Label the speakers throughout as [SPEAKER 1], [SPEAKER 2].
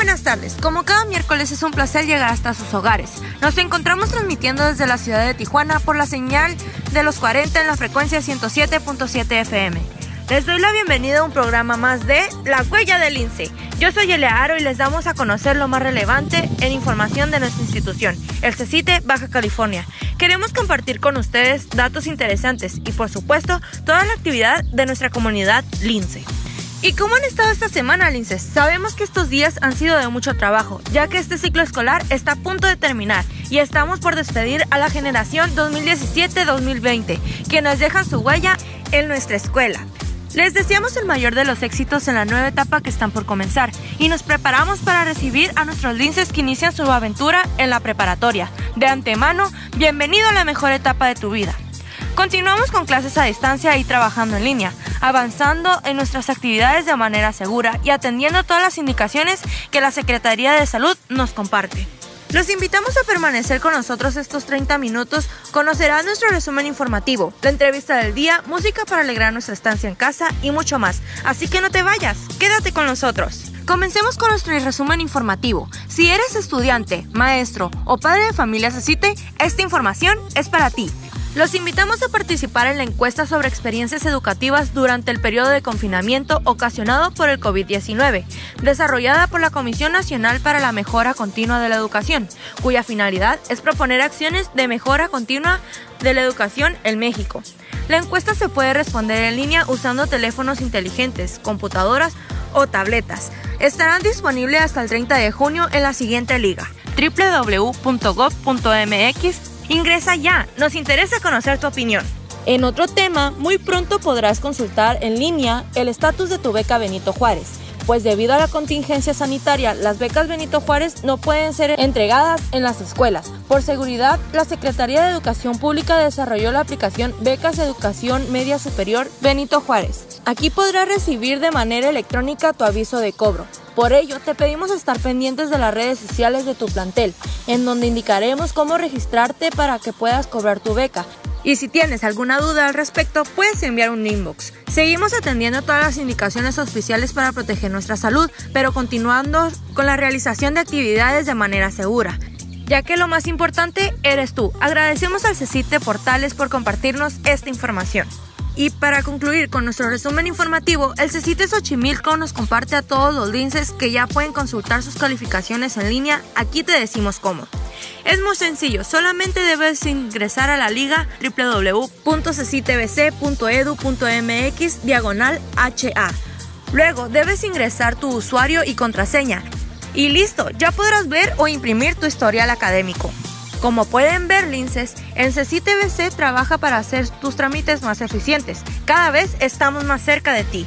[SPEAKER 1] buenas tardes. Como cada miércoles es un placer llegar hasta sus hogares. Nos encontramos transmitiendo desde la ciudad de Tijuana por la señal de los 40 en la frecuencia 107.7 FM. Les doy la bienvenida a un programa más de La Huella del INSE. Yo soy Elearo y les damos a conocer lo más relevante en información de nuestra institución, el CECITE Baja California. Queremos compartir con ustedes datos interesantes y por supuesto toda la actividad de nuestra comunidad LINCE. ¿Y cómo han estado esta semana, Linces? Sabemos que estos días han sido de mucho trabajo, ya que este ciclo escolar está a punto de terminar y estamos por despedir a la generación 2017-2020, que nos dejan su huella en nuestra escuela. Les deseamos el mayor de los éxitos en la nueva etapa que están por comenzar y nos preparamos para recibir a nuestros linces que inician su aventura en la preparatoria. De antemano, bienvenido a la mejor etapa de tu vida. Continuamos con clases a distancia y trabajando en línea, avanzando en nuestras actividades de manera segura y atendiendo todas las indicaciones que la Secretaría de Salud nos comparte. Los invitamos a permanecer con nosotros estos 30 minutos, conocerán nuestro resumen informativo, la entrevista del día, música para alegrar nuestra estancia en casa y mucho más. Así que no te vayas, quédate con nosotros. Comencemos con nuestro resumen informativo. Si eres estudiante, maestro o padre de familia CITE, esta información es para ti. Los invitamos a participar en la encuesta sobre experiencias educativas durante el periodo de confinamiento ocasionado por el COVID-19, desarrollada por la Comisión Nacional para la Mejora Continua de la Educación, cuya finalidad es proponer acciones de mejora continua de la educación en México. La encuesta se puede responder en línea usando teléfonos inteligentes, computadoras o tabletas. Estarán disponibles hasta el 30 de junio en la siguiente liga www.gov.mx Ingresa ya, nos interesa conocer tu opinión. En otro tema, muy pronto podrás consultar en línea el estatus de tu beca Benito Juárez, pues debido a la contingencia sanitaria, las becas Benito Juárez no pueden ser entregadas en las escuelas. Por seguridad, la Secretaría de Educación Pública desarrolló la aplicación Becas Educación Media Superior Benito Juárez. Aquí podrás recibir de manera electrónica tu aviso de cobro. Por ello, te pedimos estar pendientes de las redes sociales de tu plantel, en donde indicaremos cómo registrarte para que puedas cobrar tu beca. Y si tienes alguna duda al respecto, puedes enviar un inbox. Seguimos atendiendo todas las indicaciones oficiales para proteger nuestra salud, pero continuando con la realización de actividades de manera segura ya que lo más importante eres tú. Agradecemos al CECITE Portales por compartirnos esta información. Y para concluir con nuestro resumen informativo, el CECITE Xochimilco nos comparte a todos los linces que ya pueden consultar sus calificaciones en línea. Aquí te decimos cómo. Es muy sencillo, solamente debes ingresar a la liga www.cecitbc.edu.mx diagonal HA. Luego debes ingresar tu usuario y contraseña. Y listo, ya podrás ver o imprimir tu historial académico. Como pueden ver, Linces, el CCTVC trabaja para hacer tus trámites más eficientes. Cada vez estamos más cerca de ti.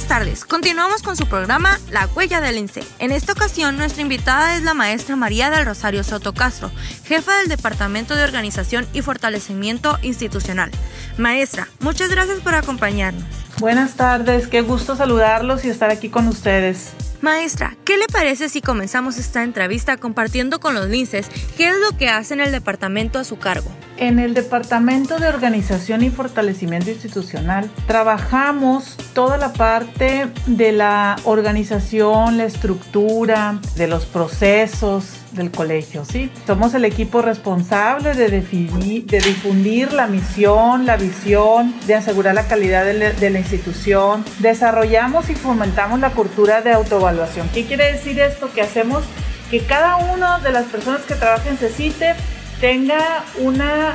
[SPEAKER 1] Buenas tardes. Continuamos con su programa La Huella del INSE. En esta ocasión, nuestra invitada es la maestra María del Rosario Soto Castro, jefa del Departamento de Organización y Fortalecimiento Institucional. Maestra, muchas gracias por acompañarnos.
[SPEAKER 2] Buenas tardes, qué gusto saludarlos y estar aquí con ustedes.
[SPEAKER 1] Maestra, ¿qué le parece si comenzamos esta entrevista compartiendo con los linces qué es lo que hace en el departamento a su cargo?
[SPEAKER 2] En el Departamento de Organización y Fortalecimiento Institucional trabajamos toda la parte de la organización, la estructura, de los procesos, del colegio, ¿sí? Somos el equipo responsable de, definir, de difundir la misión, la visión, de asegurar la calidad de la, de la, institución. Desarrollamos y fomentamos la cultura de ¿Qué quiere decir esto? Que hacemos que cada una de las personas que trabajen en CECITE tenga una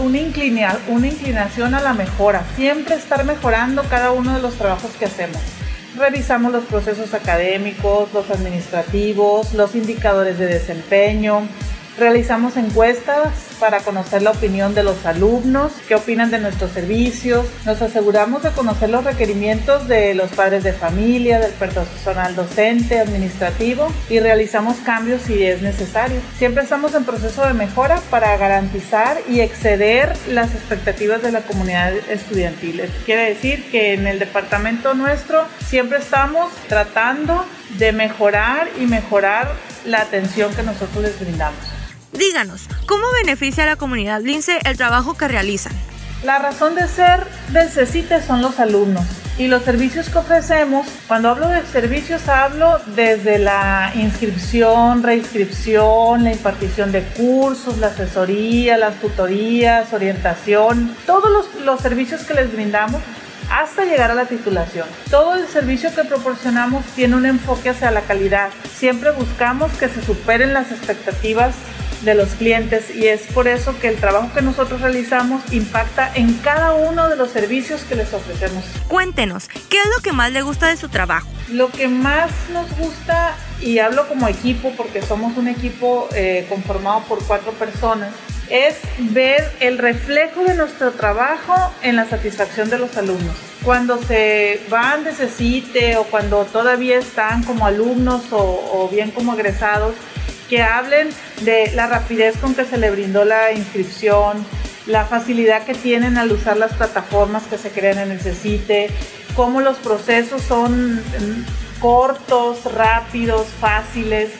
[SPEAKER 2] una, inclina, una inclinación a la mejora, siempre estar mejorando cada uno de los trabajos que hacemos. Revisamos los procesos académicos, los administrativos, los indicadores de desempeño, realizamos encuestas para conocer la opinión de los alumnos, qué opinan de nuestros servicios. Nos aseguramos de conocer los requerimientos de los padres de familia, del personal docente, administrativo y realizamos cambios si es necesario. Siempre estamos en proceso de mejora para garantizar y exceder las expectativas de la comunidad estudiantil. Quiere decir que en el departamento nuestro siempre estamos tratando de mejorar y mejorar la atención que nosotros les brindamos.
[SPEAKER 1] Díganos, ¿cómo beneficia a la comunidad lince el trabajo que realizan?
[SPEAKER 2] La razón de ser del CECITE son los alumnos y los servicios que ofrecemos. Cuando hablo de servicios hablo desde la inscripción, reinscripción, la impartición de cursos, la asesoría, las tutorías, orientación, todos los, los servicios que les brindamos hasta llegar a la titulación. Todo el servicio que proporcionamos tiene un enfoque hacia la calidad. Siempre buscamos que se superen las expectativas de los clientes y es por eso que el trabajo que nosotros realizamos impacta en cada uno de los servicios que les ofrecemos.
[SPEAKER 1] Cuéntenos, ¿qué es lo que más le gusta de su trabajo?
[SPEAKER 2] Lo que más nos gusta, y hablo como equipo porque somos un equipo eh, conformado por cuatro personas, es ver el reflejo de nuestro trabajo en la satisfacción de los alumnos. Cuando se van de CECITE o cuando todavía están como alumnos o, o bien como egresados, que hablen de la rapidez con que se le brindó la inscripción, la facilidad que tienen al usar las plataformas que se crean en el CECITE, cómo los procesos son mm, cortos, rápidos, fáciles,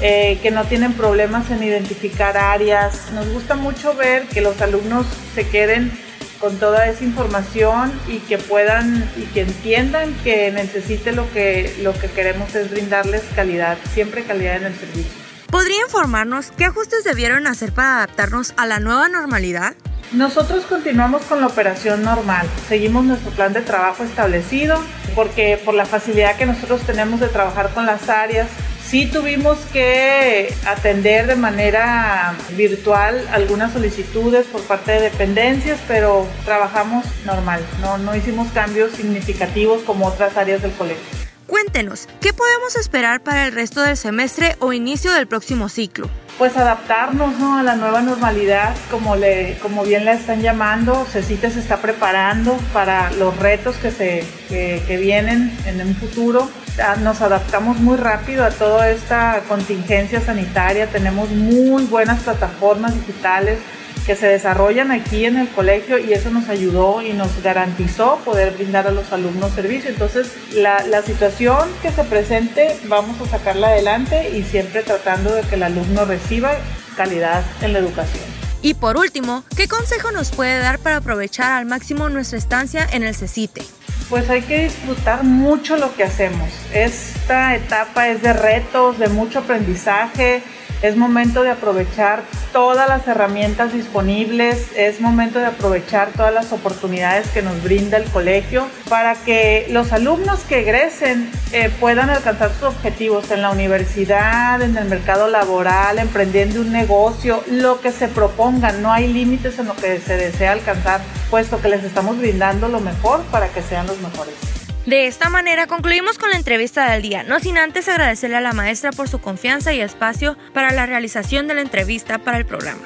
[SPEAKER 2] eh, que no tienen problemas en identificar áreas. Nos gusta mucho ver que los alumnos se queden con toda esa información y que puedan y que entiendan que necesite lo que, lo que queremos es brindarles calidad, siempre calidad en el servicio.
[SPEAKER 1] ¿Podría informarnos qué ajustes debieron hacer para adaptarnos a la nueva normalidad?
[SPEAKER 2] Nosotros continuamos con la operación normal, seguimos nuestro plan de trabajo establecido porque por la facilidad que nosotros tenemos de trabajar con las áreas, sí tuvimos que atender de manera virtual algunas solicitudes por parte de dependencias, pero trabajamos normal, no, no hicimos cambios significativos como otras áreas del colegio.
[SPEAKER 1] Cuéntenos, ¿qué podemos esperar para el resto del semestre o inicio del próximo ciclo?
[SPEAKER 2] Pues adaptarnos a la nueva normalidad, como, le, como bien la están llamando. CECITE se está preparando para los retos que, se, que vienen en un futuro. Ah, nos adaptamos muy rápido a toda esta contingencia sanitaria. Tenemos muy buenas plataformas digitales que se desarrollan aquí en el colegio y eso nos ayudó y nos garantizó poder brindar a los alumnos servicio. Entonces, la, la, situación que se presente vamos a sacarla adelante y siempre tratando de que el alumno reciba calidad en la educación.
[SPEAKER 1] Y por último, ¿qué consejo nos puede dar para aprovechar al máximo nuestra estancia en el CECITE?
[SPEAKER 2] Pues hay que disfrutar mucho lo que hacemos. Esta etapa es de retos, de mucho aprendizaje, es momento de aprovechar todas las herramientas disponibles, es momento de aprovechar todas las oportunidades que nos brinda el colegio para que los alumnos que egresen eh, puedan alcanzar sus objetivos en la universidad, en el mercado laboral, emprendiendo un negocio, lo que se propongan. No hay límites en lo que se desea alcanzar, puesto que les estamos brindando lo mejor para que sean los mejores.
[SPEAKER 1] De esta manera concluimos con la entrevista del día, no sin antes agradecerle a la maestra por su confianza y espacio para la realización de la entrevista para el programa.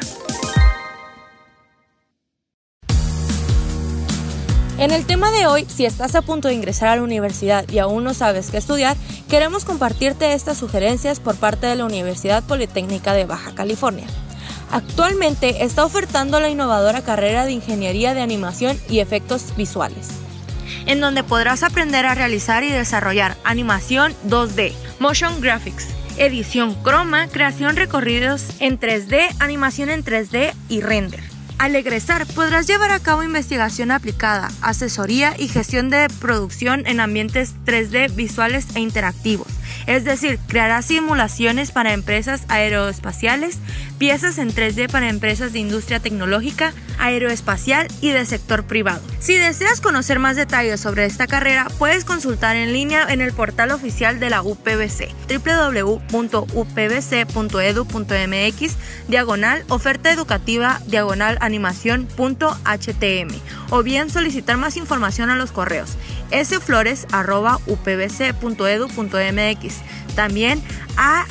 [SPEAKER 1] En el tema de hoy, si estás a punto de ingresar a la universidad y aún no sabes qué estudiar, queremos compartirte estas sugerencias por parte de la Universidad Politécnica de Baja California. Actualmente está ofertando la innovadora carrera de Ingeniería de Animación y Efectos Visuales en donde podrás aprender a realizar y desarrollar animación 2D, motion graphics, edición croma, creación recorridos en 3D, animación en 3D y render. Al egresar podrás llevar a cabo investigación aplicada, asesoría y gestión de producción en ambientes 3D visuales e interactivos es decir, creará simulaciones para empresas aeroespaciales, piezas en 3D para empresas de industria tecnológica, aeroespacial y de sector privado. Si deseas conocer más detalles sobre esta carrera, puedes consultar en línea en el portal oficial de la UPBC, www.upbc.edu.mx, diagonal oferta educativa, diagonal animación.htm, o bien solicitar más información a los correos sflores.upbc.edu.mx también a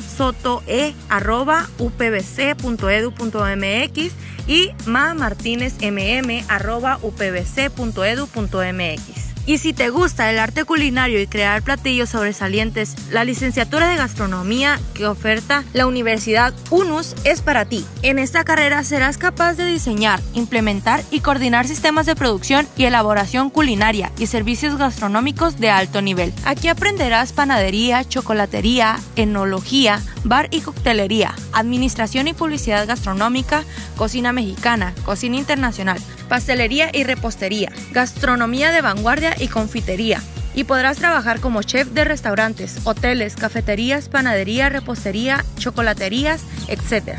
[SPEAKER 1] sotoe.upbc.edu.mx y mamartinezmm.upbc.edu.mx. Y si te gusta el arte culinario y crear platillos sobresalientes, la licenciatura de gastronomía que oferta la Universidad UNUS es para ti. En esta carrera serás capaz de diseñar, implementar y coordinar sistemas de producción y elaboración culinaria y servicios gastronómicos de alto nivel. Aquí aprenderás panadería, chocolatería, enología, bar y coctelería, administración y publicidad gastronómica, cocina mexicana, cocina internacional, pastelería y repostería, gastronomía de vanguardia y confitería. Y podrás trabajar como chef de restaurantes, hoteles, cafeterías, panadería, repostería, chocolaterías, etc.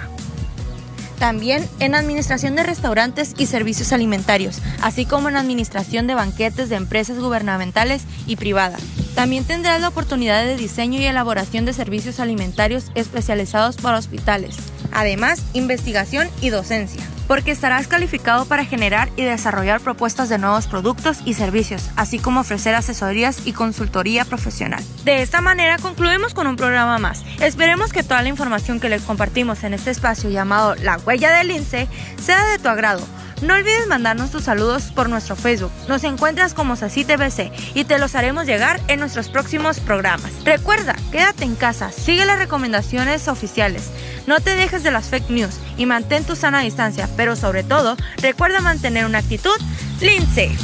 [SPEAKER 1] También en administración de restaurantes y servicios alimentarios, así como en administración de banquetes de empresas gubernamentales y privadas. También tendrás la oportunidad de diseño y elaboración de servicios alimentarios especializados para hospitales. Además, investigación y docencia porque estarás calificado para generar y desarrollar propuestas de nuevos productos y servicios, así como ofrecer asesorías y consultoría profesional. De esta manera concluimos con un programa más. Esperemos que toda la información que les compartimos en este espacio llamado La Huella del INSE sea de tu agrado. No olvides mandarnos tus saludos por nuestro Facebook. Nos encuentras como SACITBC y te los haremos llegar en nuestros próximos programas. Recuerda, quédate en casa, sigue las recomendaciones oficiales. No te dejes de las fake news y mantén tu sana distancia, pero sobre todo, recuerda mantener una actitud lince.